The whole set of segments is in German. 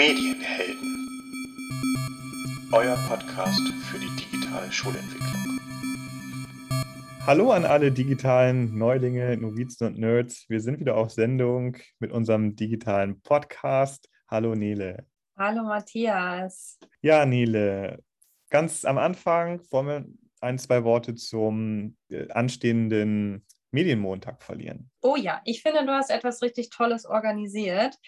Medienhelden. Euer Podcast für die digitale Schulentwicklung. Hallo an alle digitalen Neulinge, Novizen und Nerds. Wir sind wieder auf Sendung mit unserem digitalen Podcast. Hallo Nele. Hallo Matthias. Ja, Nele, ganz am Anfang wollen wir ein, zwei Worte zum äh, anstehenden Medienmontag verlieren. Oh ja, ich finde, du hast etwas richtig Tolles organisiert.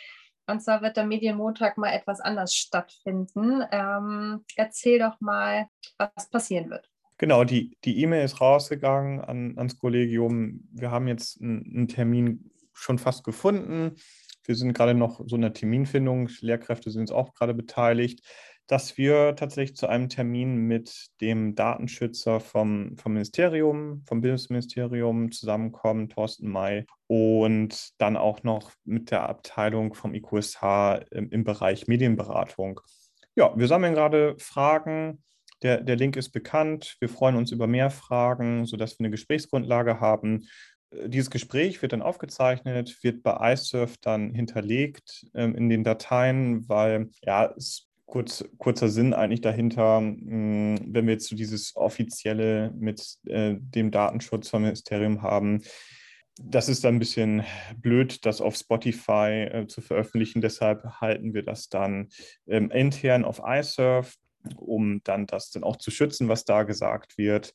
Und zwar wird der Medienmontag mal etwas anders stattfinden. Ähm, erzähl doch mal, was passieren wird. Genau, die E-Mail ist rausgegangen an, ans Kollegium. Wir haben jetzt einen, einen Termin schon fast gefunden. Wir sind gerade noch so in der Terminfindung. Lehrkräfte sind jetzt auch gerade beteiligt dass wir tatsächlich zu einem Termin mit dem Datenschützer vom, vom Ministerium, vom Bildungsministerium zusammenkommen, Thorsten May, und dann auch noch mit der Abteilung vom IQSH im, im Bereich Medienberatung. Ja, wir sammeln gerade Fragen. Der, der Link ist bekannt. Wir freuen uns über mehr Fragen, sodass wir eine Gesprächsgrundlage haben. Dieses Gespräch wird dann aufgezeichnet, wird bei iSurf dann hinterlegt ähm, in den Dateien, weil ja, es kurz, kurzer Sinn eigentlich dahinter, hm, wenn wir jetzt so dieses offizielle mit äh, dem Datenschutzministerium haben. Das ist dann ein bisschen blöd, das auf Spotify äh, zu veröffentlichen. Deshalb halten wir das dann ähm, intern auf iSurf, um dann das dann auch zu schützen, was da gesagt wird.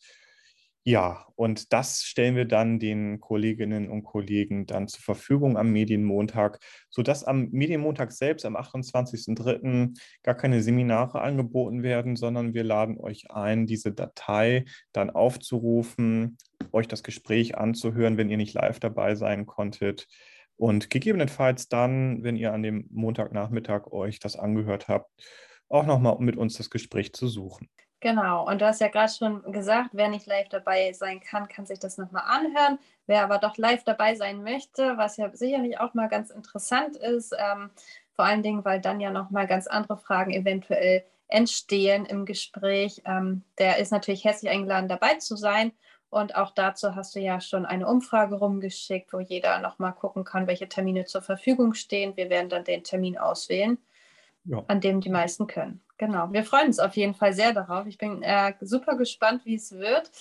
Ja, und das stellen wir dann den Kolleginnen und Kollegen dann zur Verfügung am Medienmontag, sodass am Medienmontag selbst, am 28.03., gar keine Seminare angeboten werden, sondern wir laden euch ein, diese Datei dann aufzurufen, euch das Gespräch anzuhören, wenn ihr nicht live dabei sein konntet. Und gegebenenfalls dann, wenn ihr an dem Montagnachmittag euch das angehört habt, auch nochmal mit uns das Gespräch zu suchen. Genau, und du hast ja gerade schon gesagt, wer nicht live dabei sein kann, kann sich das nochmal anhören. Wer aber doch live dabei sein möchte, was ja sicherlich auch mal ganz interessant ist, ähm, vor allen Dingen, weil dann ja nochmal ganz andere Fragen eventuell entstehen im Gespräch, ähm, der ist natürlich herzlich eingeladen, dabei zu sein. Und auch dazu hast du ja schon eine Umfrage rumgeschickt, wo jeder nochmal gucken kann, welche Termine zur Verfügung stehen. Wir werden dann den Termin auswählen, ja. an dem die meisten können. Genau, wir freuen uns auf jeden Fall sehr darauf. Ich bin äh, super gespannt, wie es wird.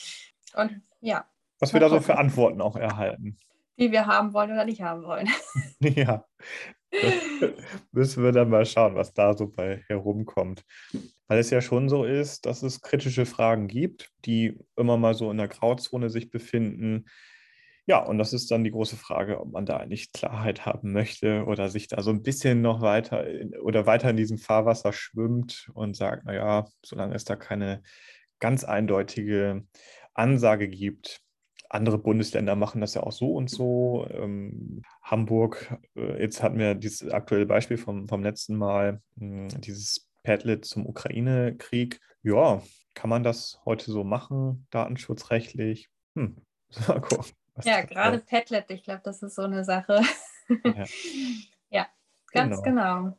Und ja. Was wir da so für Antworten auch erhalten. Die wir haben wollen oder nicht haben wollen. ja. müssen wir dann mal schauen, was da so bei herumkommt. Weil es ja schon so ist, dass es kritische Fragen gibt, die immer mal so in der Grauzone sich befinden. Ja, und das ist dann die große Frage, ob man da eigentlich Klarheit haben möchte oder sich da so ein bisschen noch weiter in, oder weiter in diesem Fahrwasser schwimmt und sagt, naja, solange es da keine ganz eindeutige Ansage gibt. Andere Bundesländer machen das ja auch so und so. Ähm, Hamburg, äh, jetzt hatten wir dieses aktuelle Beispiel vom, vom letzten Mal, mh, hm, dieses Padlet zum Ukraine-Krieg. Ja, kann man das heute so machen, datenschutzrechtlich? Hm, mal gucken. Ja, gerade Padlet, ich glaube, das ist so eine Sache. Ja, ja ganz genau. genau.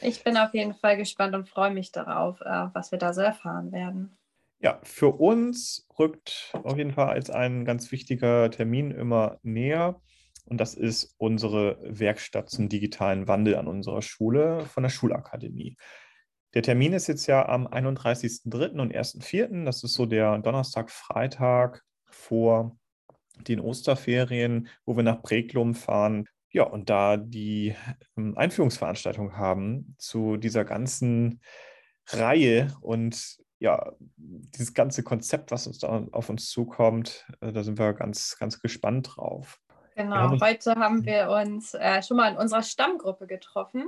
Ich bin auf jeden Fall gespannt und freue mich darauf, äh, was wir da so erfahren werden. Ja, für uns rückt auf jeden Fall als ein ganz wichtiger Termin immer näher. Und das ist unsere Werkstatt zum digitalen Wandel an unserer Schule von der Schulakademie. Der Termin ist jetzt ja am 31.03. und 1.04. Das ist so der Donnerstag, Freitag vor den Osterferien, wo wir nach Breglum fahren. Ja, und da die ähm, Einführungsveranstaltung haben zu dieser ganzen Reihe und ja, dieses ganze Konzept, was uns da auf uns zukommt, äh, da sind wir ganz, ganz gespannt drauf. Genau, haben heute haben wir uns äh, schon mal in unserer Stammgruppe getroffen,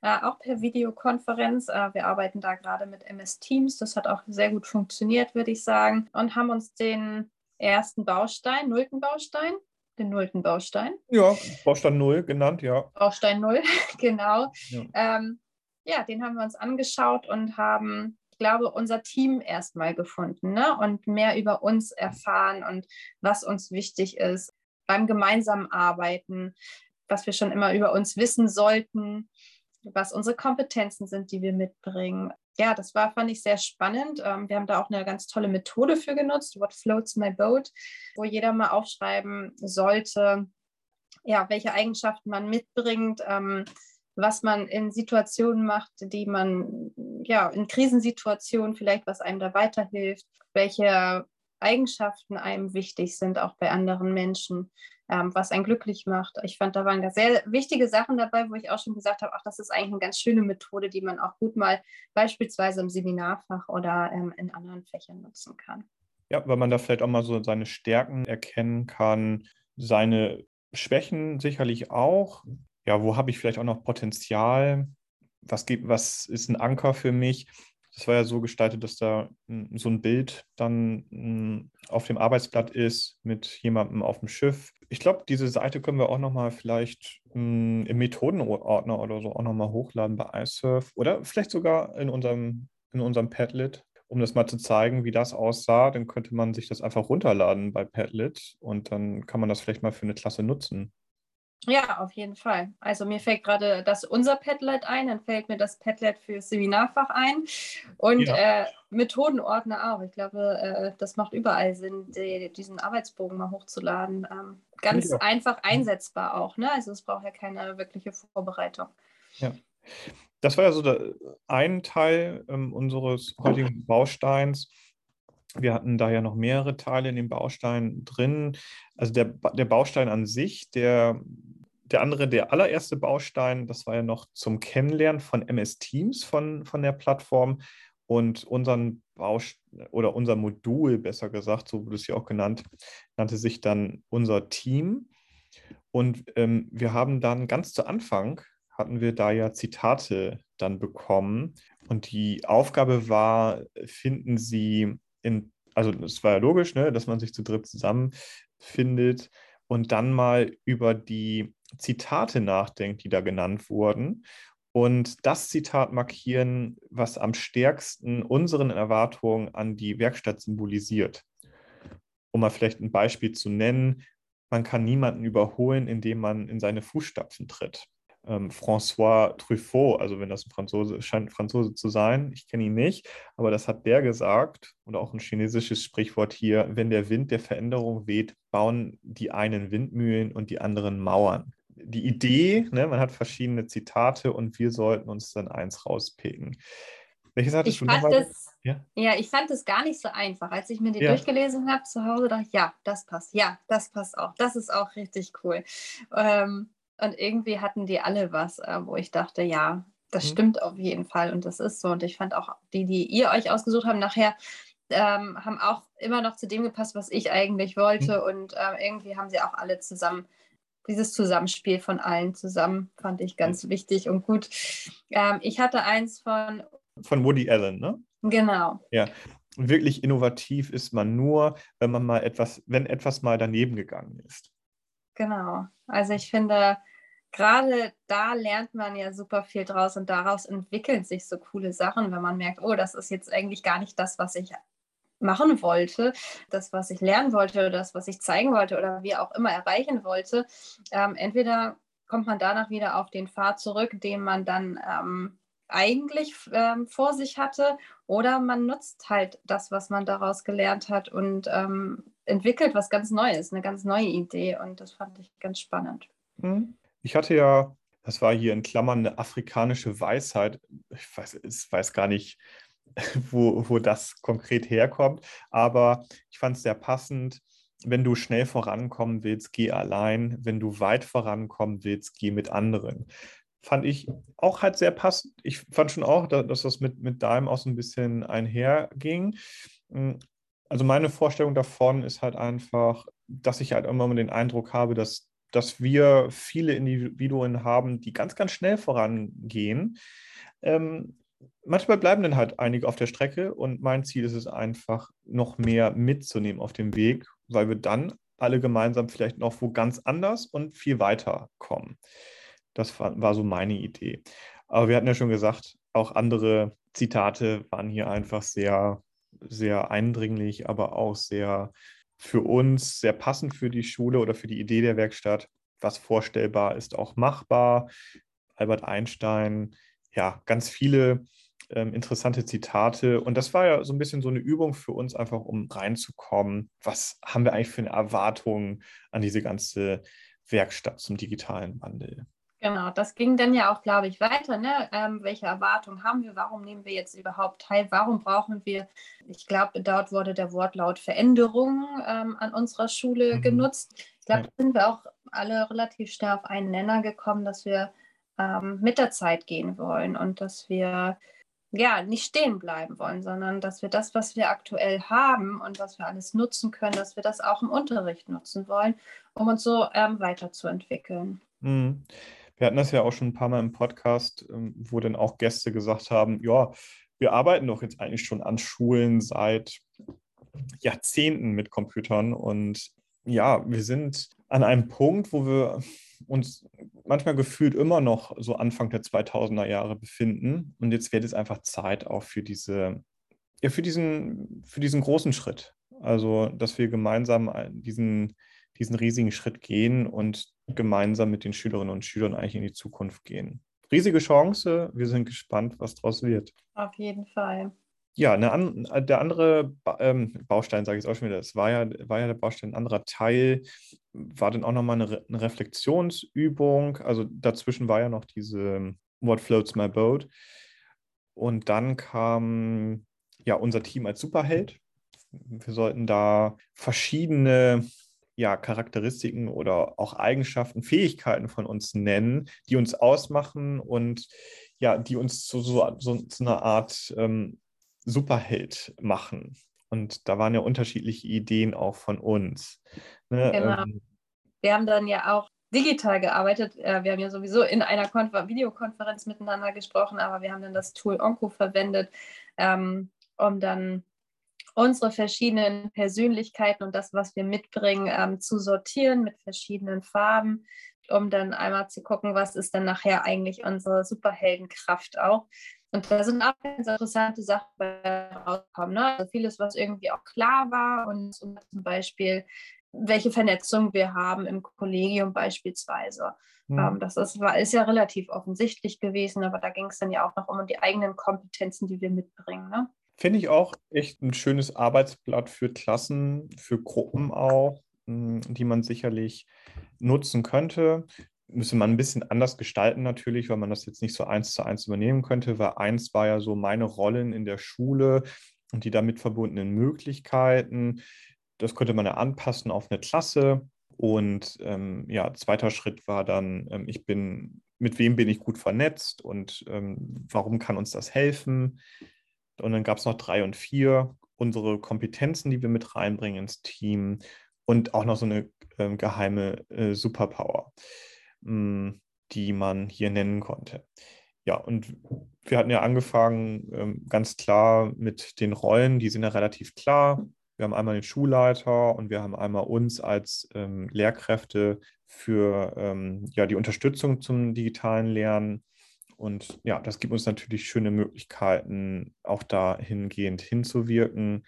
äh, auch per Videokonferenz. Äh, wir arbeiten da gerade mit MS Teams, das hat auch sehr gut funktioniert, würde ich sagen, und haben uns den ersten Baustein, nullten Baustein, den nullten Baustein. Ja, Baustein Null genannt, ja. Baustein Null, genau. Ja. Ähm, ja, den haben wir uns angeschaut und haben, ich glaube, unser Team erstmal gefunden ne? und mehr über uns erfahren und was uns wichtig ist beim gemeinsamen Arbeiten, was wir schon immer über uns wissen sollten, was unsere Kompetenzen sind, die wir mitbringen, ja, das war, fand ich sehr spannend. Ähm, wir haben da auch eine ganz tolle Methode für genutzt, What Floats My Boat, wo jeder mal aufschreiben sollte, ja, welche Eigenschaften man mitbringt, ähm, was man in Situationen macht, die man, ja, in Krisensituationen vielleicht, was einem da weiterhilft, welche Eigenschaften einem wichtig sind, auch bei anderen Menschen, ähm, was einen glücklich macht. Ich fand, da waren da sehr wichtige Sachen dabei, wo ich auch schon gesagt habe, ach, das ist eigentlich eine ganz schöne Methode, die man auch gut mal beispielsweise im Seminarfach oder ähm, in anderen Fächern nutzen kann. Ja, weil man da vielleicht auch mal so seine Stärken erkennen kann, seine Schwächen sicherlich auch. Ja, wo habe ich vielleicht auch noch Potenzial? Was, gibt, was ist ein Anker für mich? Das war ja so gestaltet, dass da hm, so ein Bild dann hm, auf dem Arbeitsblatt ist mit jemandem auf dem Schiff. Ich glaube, diese Seite können wir auch nochmal vielleicht hm, im Methodenordner oder so auch nochmal hochladen bei iSurf oder vielleicht sogar in unserem, in unserem Padlet, um das mal zu zeigen, wie das aussah. Dann könnte man sich das einfach runterladen bei Padlet und dann kann man das vielleicht mal für eine Klasse nutzen. Ja, auf jeden Fall. Also mir fällt gerade das unser Padlet ein, dann fällt mir das Padlet für Seminarfach ein und ja. äh, Methodenordner auch. Ich glaube, äh, das macht überall Sinn, die, diesen Arbeitsbogen mal hochzuladen. Ähm, ganz ja. einfach einsetzbar auch. Ne? Also es braucht ja keine wirkliche Vorbereitung. Ja. Das war ja so der, ein Teil ähm, unseres heutigen Bausteins. Wir hatten da ja noch mehrere Teile in dem Baustein drin. Also der, der Baustein an sich, der der andere, der allererste Baustein, das war ja noch zum Kennenlernen von MS Teams von, von der Plattform und unseren Baust oder unser Modul, besser gesagt, so wurde es ja auch genannt, nannte sich dann unser Team. Und ähm, wir haben dann ganz zu Anfang hatten wir da ja Zitate dann bekommen. Und die Aufgabe war, finden Sie in, also es war ja logisch, ne, dass man sich zu dritt zusammenfindet und dann mal über die Zitate nachdenkt, die da genannt wurden und das Zitat markieren, was am stärksten unseren Erwartungen an die Werkstatt symbolisiert. Um mal vielleicht ein Beispiel zu nennen, man kann niemanden überholen, indem man in seine Fußstapfen tritt. Ähm, François Truffaut, also wenn das ein Franzose scheint Franzose zu sein, ich kenne ihn nicht, aber das hat der gesagt und auch ein chinesisches Sprichwort hier, wenn der Wind der Veränderung weht, bauen die einen Windmühlen und die anderen Mauern die Idee, ne, man hat verschiedene Zitate und wir sollten uns dann eins rauspicken. Welches hattest ich du nochmal? Das, ja? ja, ich fand es gar nicht so einfach. Als ich mir die ja. durchgelesen habe zu Hause, dachte ich, ja, das passt, ja, das passt auch. Das ist auch richtig cool. Ähm, und irgendwie hatten die alle was, äh, wo ich dachte, ja, das mhm. stimmt auf jeden Fall und das ist so. Und ich fand auch die, die ihr euch ausgesucht habt, nachher ähm, haben auch immer noch zu dem gepasst, was ich eigentlich wollte. Mhm. Und äh, irgendwie haben sie auch alle zusammen dieses Zusammenspiel von allen zusammen fand ich ganz wichtig und gut. Ähm, ich hatte eins von. Von Woody Allen, ne? Genau. Ja. Wirklich innovativ ist man nur, wenn man mal etwas, wenn etwas mal daneben gegangen ist. Genau. Also ich finde, gerade da lernt man ja super viel draus und daraus entwickeln sich so coole Sachen, wenn man merkt, oh, das ist jetzt eigentlich gar nicht das, was ich machen wollte, das, was ich lernen wollte das, was ich zeigen wollte oder wie auch immer erreichen wollte, ähm, entweder kommt man danach wieder auf den Pfad zurück, den man dann ähm, eigentlich ähm, vor sich hatte, oder man nutzt halt das, was man daraus gelernt hat und ähm, entwickelt was ganz Neues, eine ganz neue Idee. Und das fand ich ganz spannend. Mhm. Ich hatte ja, das war hier in Klammern eine afrikanische Weisheit. Ich weiß, ich weiß gar nicht, wo, wo das konkret herkommt. Aber ich fand es sehr passend. Wenn du schnell vorankommen willst, geh allein. Wenn du weit vorankommen willst, geh mit anderen. Fand ich auch halt sehr passend. Ich fand schon auch, dass das mit, mit deinem auch so ein bisschen einherging. Hm, also meine Vorstellung davon ist halt einfach, dass ich halt immer den Eindruck habe, dass, dass wir viele Individuen haben, die ganz, ganz schnell vorangehen. Ähm, manchmal bleiben dann halt einige auf der Strecke und mein Ziel ist es einfach, noch mehr mitzunehmen auf dem Weg, weil wir dann alle gemeinsam vielleicht noch wo ganz anders und viel weiter kommen. Das war, war so meine Idee. Aber wir hatten ja schon gesagt, auch andere Zitate waren hier einfach sehr, sehr eindringlich, aber auch sehr für uns, sehr passend für die Schule oder für die Idee der Werkstatt. Was vorstellbar ist, auch machbar. Albert Einstein, ja, ganz viele ähm, interessante Zitate. Und das war ja so ein bisschen so eine Übung für uns, einfach um reinzukommen. Was haben wir eigentlich für eine Erwartung an diese ganze Werkstatt zum digitalen Wandel? Genau, das ging dann ja auch, glaube ich, weiter. Ne? Ähm, welche Erwartungen haben wir? Warum nehmen wir jetzt überhaupt teil? Warum brauchen wir, ich glaube, dort wurde der Wortlaut Veränderung ähm, an unserer Schule mhm. genutzt. Ich glaube, da sind wir auch alle relativ schnell auf einen Nenner gekommen, dass wir ähm, mit der Zeit gehen wollen und dass wir ja nicht stehen bleiben wollen, sondern dass wir das, was wir aktuell haben und was wir alles nutzen können, dass wir das auch im Unterricht nutzen wollen, um uns so ähm, weiterzuentwickeln. Mhm. Wir hatten das ja auch schon ein paar Mal im Podcast, ähm, wo dann auch Gäste gesagt haben, ja, wir arbeiten doch jetzt eigentlich schon an Schulen seit Jahrzehnten mit Computern und ja, wir sind an einem Punkt, wo wir uns manchmal gefühlt immer noch so Anfang der 2000er Jahre befinden. Und jetzt wird es einfach Zeit auch für diese, ja, für diesen, für diesen großen Schritt. Also, dass wir gemeinsam diesen, diesen riesigen Schritt gehen und gemeinsam mit den Schülerinnen und Schülern eigentlich in die Zukunft gehen. Riesige Chance. Wir sind gespannt, was daraus wird. Auf jeden Fall. Ja, eine, der andere ba ähm, Baustein, sage ich es auch schon wieder, das war ja, war ja der Baustein, ein anderer Teil, war dann auch nochmal eine, Re eine Reflexionsübung. Also dazwischen war ja noch diese What Floats My Boat. Und dann kam ja unser Team als Superheld. Wir sollten da verschiedene ja, Charakteristiken oder auch Eigenschaften, Fähigkeiten von uns nennen, die uns ausmachen und ja, die uns zu so, so zu einer Art ähm, Superheld machen. Und da waren ja unterschiedliche Ideen auch von uns. Ne? Genau. Ähm, wir haben dann ja auch digital gearbeitet. Äh, wir haben ja sowieso in einer Konfer Videokonferenz miteinander gesprochen, aber wir haben dann das Tool Onco verwendet, ähm, um dann unsere verschiedenen Persönlichkeiten und das, was wir mitbringen, ähm, zu sortieren mit verschiedenen Farben, um dann einmal zu gucken, was ist dann nachher eigentlich unsere Superheldenkraft auch. Und da sind auch ganz interessante Sachen rausgekommen. Ne? Also vieles, was irgendwie auch klar war und zum Beispiel, welche Vernetzung wir haben im Kollegium beispielsweise. Mhm. Ähm, das ist, war, ist ja relativ offensichtlich gewesen, aber da ging es dann ja auch noch um die eigenen Kompetenzen, die wir mitbringen. Ne? Finde ich auch echt ein schönes Arbeitsblatt für Klassen, für Gruppen auch, hm, die man sicherlich nutzen könnte müsste man ein bisschen anders gestalten natürlich, weil man das jetzt nicht so eins zu eins übernehmen könnte, weil eins war ja so meine Rollen in der Schule und die damit verbundenen Möglichkeiten. Das könnte man ja anpassen auf eine Klasse. Und ähm, ja, zweiter Schritt war dann, ähm, ich bin, mit wem bin ich gut vernetzt und ähm, warum kann uns das helfen? Und dann gab es noch drei und vier, unsere Kompetenzen, die wir mit reinbringen ins Team und auch noch so eine ähm, geheime äh, Superpower. Hm, die man hier nennen konnte. Ja, und wir hatten ja angefangen ähm, ganz klar mit den Rollen, die sind ja relativ klar. Wir haben einmal den Schulleiter und wir haben einmal uns als ähm, Lehrkräfte für ähm, ja, die Unterstützung zum digitalen Lernen. Und ja, das gibt uns natürlich schöne Möglichkeiten, auch dahingehend hinzuwirken.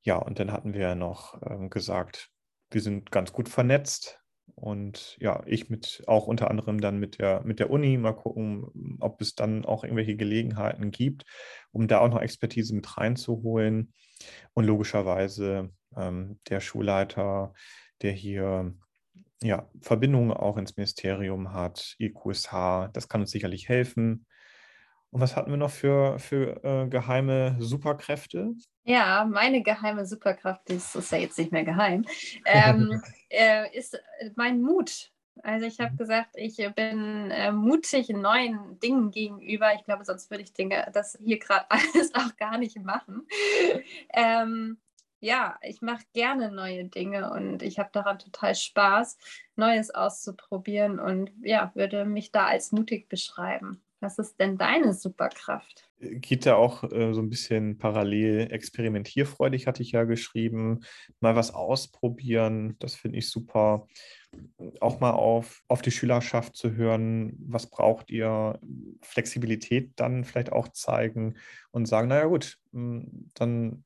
Ja, und dann hatten wir ja noch ähm, gesagt, wir sind ganz gut vernetzt. Und ja, ich mit auch unter anderem dann mit der, mit der Uni mal gucken, ob es dann auch irgendwelche Gelegenheiten gibt, um da auch noch Expertise mit reinzuholen. Und logischerweise ähm, der Schulleiter, der hier ja, Verbindungen auch ins Ministerium hat, IQSH, das kann uns sicherlich helfen. Und was hatten wir noch für, für äh, geheime Superkräfte? Ja, meine geheime Superkraft, das ist ja jetzt nicht mehr geheim, ähm, äh, ist äh, mein Mut. Also ich habe mhm. gesagt, ich bin äh, mutig neuen Dingen gegenüber. Ich glaube, sonst würde ich Dinge, das hier gerade alles auch gar nicht machen. ähm, ja, ich mache gerne neue Dinge und ich habe daran total Spaß, Neues auszuprobieren und ja, würde mich da als mutig beschreiben. Was ist denn deine Superkraft? Geht ja auch äh, so ein bisschen parallel experimentierfreudig, hatte ich ja geschrieben. Mal was ausprobieren, das finde ich super. Auch mal auf, auf die Schülerschaft zu hören, was braucht ihr? Flexibilität dann vielleicht auch zeigen und sagen, naja gut, hm, dann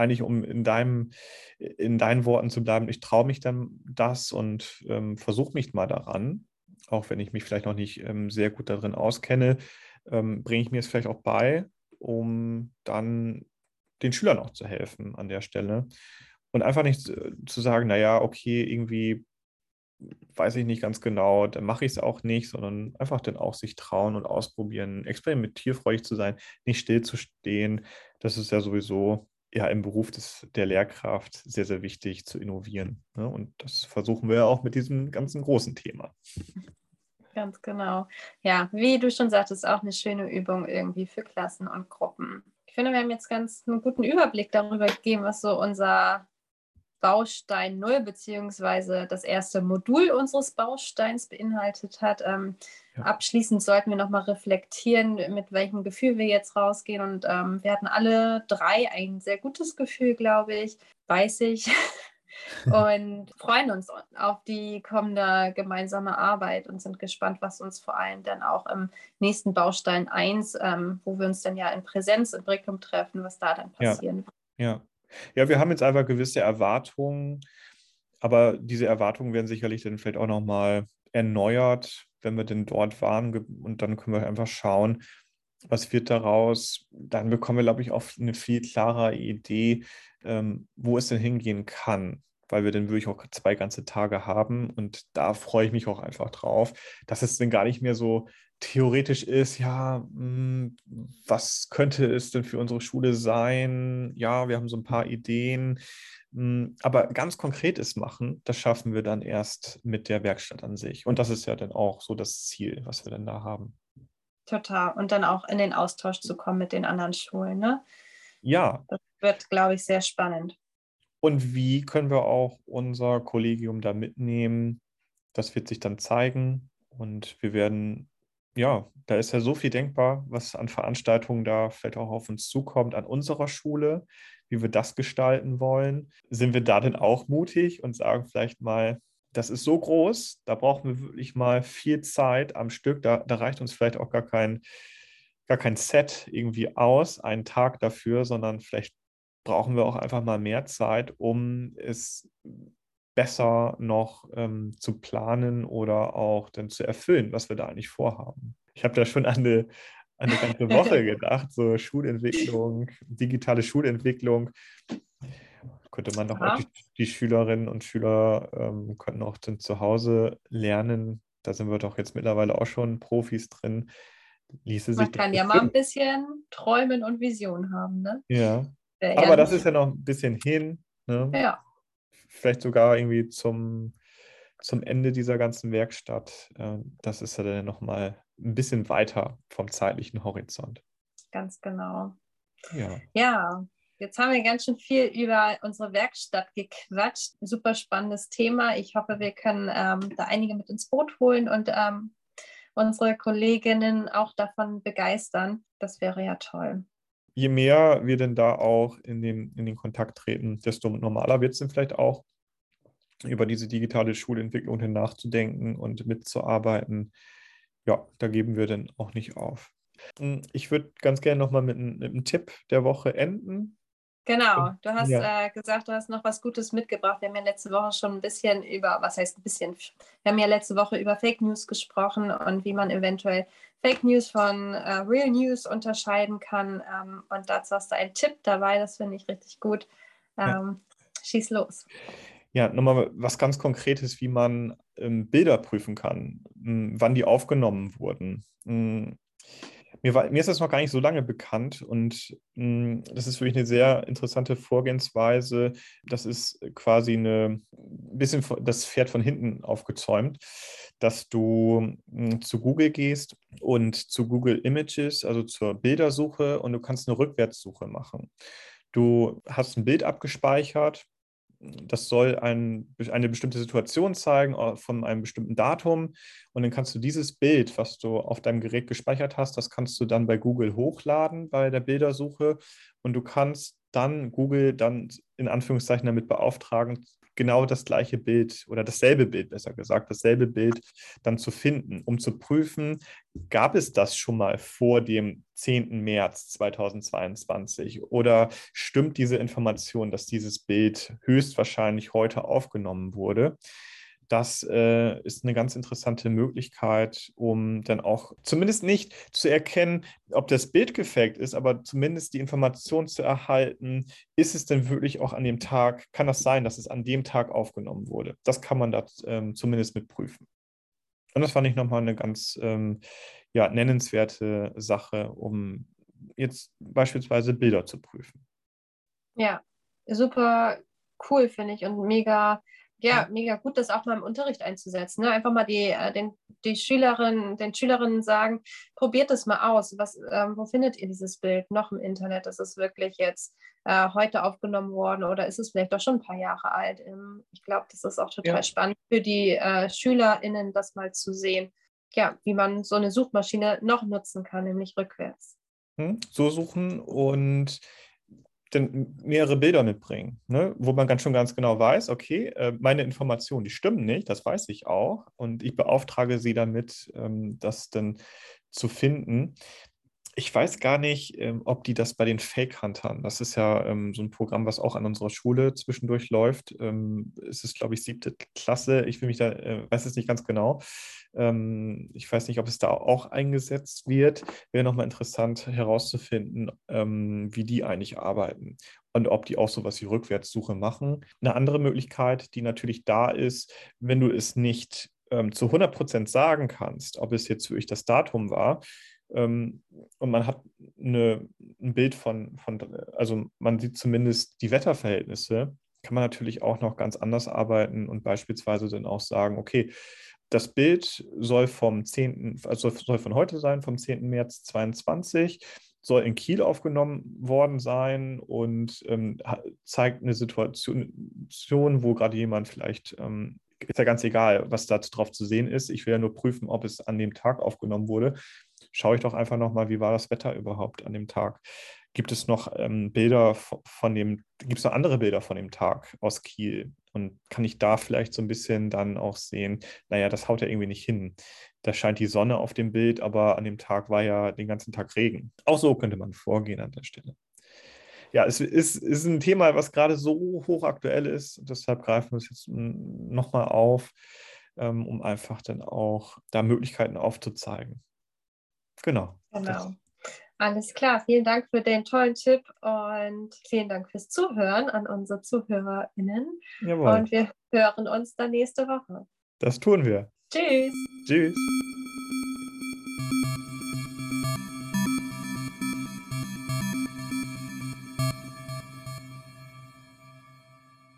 eigentlich, um in, deinem, in deinen Worten zu bleiben, ich traue mich dann das und ähm, versuche mich mal daran auch wenn ich mich vielleicht noch nicht ähm, sehr gut darin auskenne, ähm, bringe ich mir es vielleicht auch bei, um dann den Schülern auch zu helfen an der Stelle. Und einfach nicht zu sagen, naja, okay, irgendwie weiß ich nicht ganz genau, dann mache ich es auch nicht, sondern einfach dann auch sich trauen und ausprobieren, experimentierfreudig zu sein, nicht stillzustehen. Das ist ja sowieso ja im Beruf des, der Lehrkraft sehr, sehr wichtig zu innovieren. Ne? Und das versuchen wir auch mit diesem ganzen großen Thema. Ganz genau. Ja, wie du schon sagtest, auch eine schöne Übung irgendwie für Klassen und Gruppen. Ich finde, wir haben jetzt ganz einen guten Überblick darüber gegeben, was so unser Baustein 0 beziehungsweise das erste Modul unseres Bausteins beinhaltet hat. Ähm, ja. Abschließend sollten wir nochmal reflektieren, mit welchem Gefühl wir jetzt rausgehen. Und ähm, wir hatten alle drei ein sehr gutes Gefühl, glaube ich, weiß ich. und freuen uns auf die kommende gemeinsame Arbeit und sind gespannt, was uns vor allem dann auch im nächsten Baustein 1, ähm, wo wir uns dann ja in Präsenz in Brickum treffen, was da dann passieren wird. Ja. ja. Ja, wir haben jetzt einfach gewisse Erwartungen, aber diese Erwartungen werden sicherlich dann vielleicht auch nochmal erneuert, wenn wir denn dort waren. Und dann können wir einfach schauen, was wird daraus. Dann bekommen wir, glaube ich, auch eine viel klarere Idee, ähm, wo es denn hingehen kann, weil wir dann wirklich auch zwei ganze Tage haben. Und da freue ich mich auch einfach drauf, dass es dann gar nicht mehr so theoretisch ist, ja, hm, was könnte es denn für unsere Schule sein? Ja, wir haben so ein paar Ideen, hm, aber ganz konkretes machen, das schaffen wir dann erst mit der Werkstatt an sich. Und das ist ja dann auch so das Ziel, was wir dann da haben. Total. Und dann auch in den Austausch zu kommen mit den anderen Schulen, ne? Ja. Das wird, glaube ich, sehr spannend. Und wie können wir auch unser Kollegium da mitnehmen? Das wird sich dann zeigen. Und wir werden ja, da ist ja so viel denkbar, was an Veranstaltungen da vielleicht auch auf uns zukommt, an unserer Schule, wie wir das gestalten wollen. Sind wir da denn auch mutig und sagen vielleicht mal, das ist so groß, da brauchen wir wirklich mal viel Zeit am Stück, da, da reicht uns vielleicht auch gar kein, gar kein Set irgendwie aus, einen Tag dafür, sondern vielleicht brauchen wir auch einfach mal mehr Zeit, um es besser noch ähm, zu planen oder auch dann zu erfüllen, was wir da eigentlich vorhaben. Ich habe da schon an eine, an eine ganze Woche gedacht, so Schulentwicklung, digitale Schulentwicklung. Könnte man doch auch die, die, Schülerinnen und Schüler ähm, könnten auch dann zu Hause lernen. Da sind wir doch jetzt mittlerweile auch schon Profis drin. Ließe man kann ja mal ein bisschen träumen und Vision haben, ne? Ja. Aber das ist ja noch ein bisschen hin. Ne? Ja vielleicht sogar irgendwie zum, zum Ende dieser ganzen Werkstatt. Äh, das ist ja dann nochmal ein bisschen weiter vom zeitlichen Horizont. Ganz genau. Ja. Ja, Jetzt haben wir ganz schön viel über unsere Werkstatt gequatscht. Super spannendes Thema. Ich hoffe, wir können ähm, da einige mit ins Boot holen und ähm, unsere Kolleginnen auch davon begeistern. Das wäre ja toll je mehr wir denn da auch in den, in den Kontakt treten, desto normaler wird es dann vielleicht auch, über diese digitale Schulentwicklung hin nachzudenken und mitzuarbeiten. Ja, da geben wir dann auch nicht auf. Hm, ich würde ganz gerne nochmal mit, mit einem Tipp der Woche enden. Genau, du hast ja. äh, gesagt, du hast noch was Gutes mitgebracht. Wir haben ja letzte Woche schon ein bisschen über, was heißt ein bisschen, wir haben ja letzte Woche über Fake News gesprochen und wie man eventuell Fake News von äh, Real News unterscheiden kann. Ähm, und dazu hast du einen Tipp dabei, das finde ich richtig gut. Ähm, ja. Schieß los. Ja, nochmal was ganz Konkretes, wie man ähm, Bilder prüfen kann, mh, wann die aufgenommen wurden. Mh, mir, war, mir ist das noch gar nicht so lange bekannt und mh, hm, das ist wirklich eine sehr interessante Vorgehensweise. Das ist quasi eine bisschen das Pferd von hinten aufgezäumt, dass du mh, hm, zu Google gehst und zu Google Images, also zur Bildersuche und du kannst eine Rückwärtssuche machen. Du hast ein Bild abgespeichert das soll ein, eine bestimmte Situation zeigen von einem bestimmten Datum. Und dann kannst du dieses Bild, was du auf deinem Gerät gespeichert hast, das kannst du dann bei Google hochladen bei der Bildersuche. Und du kannst dann Google dann in Anführungszeichen damit beauftragen, genau das gleiche Bild oder dasselbe Bild, besser gesagt, dasselbe Bild dann zu finden, um zu prüfen, gab es das schon mal vor dem 10. März 2022 oder stimmt diese Information, dass dieses Bild höchstwahrscheinlich heute aufgenommen wurde? Das äh, ist eine ganz interessante Möglichkeit, um dann auch zumindest nicht zu erkennen, ob das Bild gefaked ist, aber zumindest die Information zu erhalten, ist es denn wirklich auch an dem Tag, kann das sein, dass es an dem Tag aufgenommen wurde? Das kann man da ähm, zumindest mit prüfen. Und das fand ich nochmal eine ganz ähm, ja, nennenswerte Sache, um jetzt beispielsweise Bilder zu prüfen. Ja, super cool, finde ich, und mega, ja, mega gut, das auch mal im Unterricht einzusetzen. Ne? Einfach mal die, äh, den, die Schülerinnen, den Schülerinnen sagen, probiert es mal aus. Was, ähm, wo findet ihr dieses Bild noch im Internet? Ist es wirklich jetzt äh, heute aufgenommen worden oder ist es vielleicht auch schon ein paar Jahre alt? Ähm, ich glaube, das ist auch total ja. spannend für die äh, SchülerInnen, das mal zu sehen. Ja, wie man so eine Suchmaschine noch nutzen kann, nämlich rückwärts. Hm, so suchen und dann mehrere Bilder mitbringen, ne? wo man ganz schon ganz genau weiß, okay, äh, meine Informationen, die stimmen nicht, das weiß ich auch. Und ich beauftrage sie damit, ähm, das dann zu finden. Ich weiß gar nicht, ähm, ob die das bei den Fake-Huntern, das ist ja ähm, so ein Programm, was auch an unserer Schule zwischendurch läuft. Ähm, es ist, glaube ich, siebte Klasse. Ich will mich da, äh, weiß es nicht ganz genau. Ähm, ich weiß nicht, ob es da auch eingesetzt wird. Wäre nochmal interessant herauszufinden, ähm, wie die eigentlich arbeiten und ob die auch sowas wie Rückwärtssuche machen. Eine andere Möglichkeit, die natürlich da ist, wenn du es nicht ähm, zu 100 Prozent sagen kannst, ob es jetzt wirklich das Datum war, und man hat eine, ein Bild von, von, also man sieht zumindest die Wetterverhältnisse, kann man natürlich auch noch ganz anders arbeiten und beispielsweise dann auch sagen, okay, das Bild soll vom 10., also soll von heute sein, vom 10. März 22, soll in Kiel aufgenommen worden sein und ähm, zeigt eine Situation, wo gerade jemand vielleicht ähm, ist ja ganz egal, was da drauf zu sehen ist. Ich will ja nur prüfen, ob es an dem Tag aufgenommen wurde. Schaue ich doch einfach nochmal, wie war das Wetter überhaupt an dem Tag? Gibt es noch ähm, Bilder von dem, gibt es noch andere Bilder von dem Tag aus Kiel? Und kann ich da vielleicht so ein bisschen dann auch sehen, naja, das haut ja irgendwie nicht hin. Da scheint die Sonne auf dem Bild, aber an dem Tag war ja den ganzen Tag Regen. Auch so könnte man vorgehen an der Stelle ja, es ist, ist ein Thema, was gerade so hochaktuell ist. Deshalb greifen wir es jetzt nochmal auf, ähm, um einfach dann auch da Möglichkeiten aufzuzeigen. Genau. Genau. Alles klar. Vielen Dank für den tollen Tipp und vielen Dank fürs Zuhören an unsere ZuhörerInnen. Jawohl. Und wir hören uns dann nächste Woche. Das tun wir. Tschüss. Tschüss.